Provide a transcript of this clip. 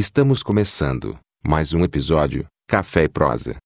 Estamos começando mais um episódio Café e Prosa.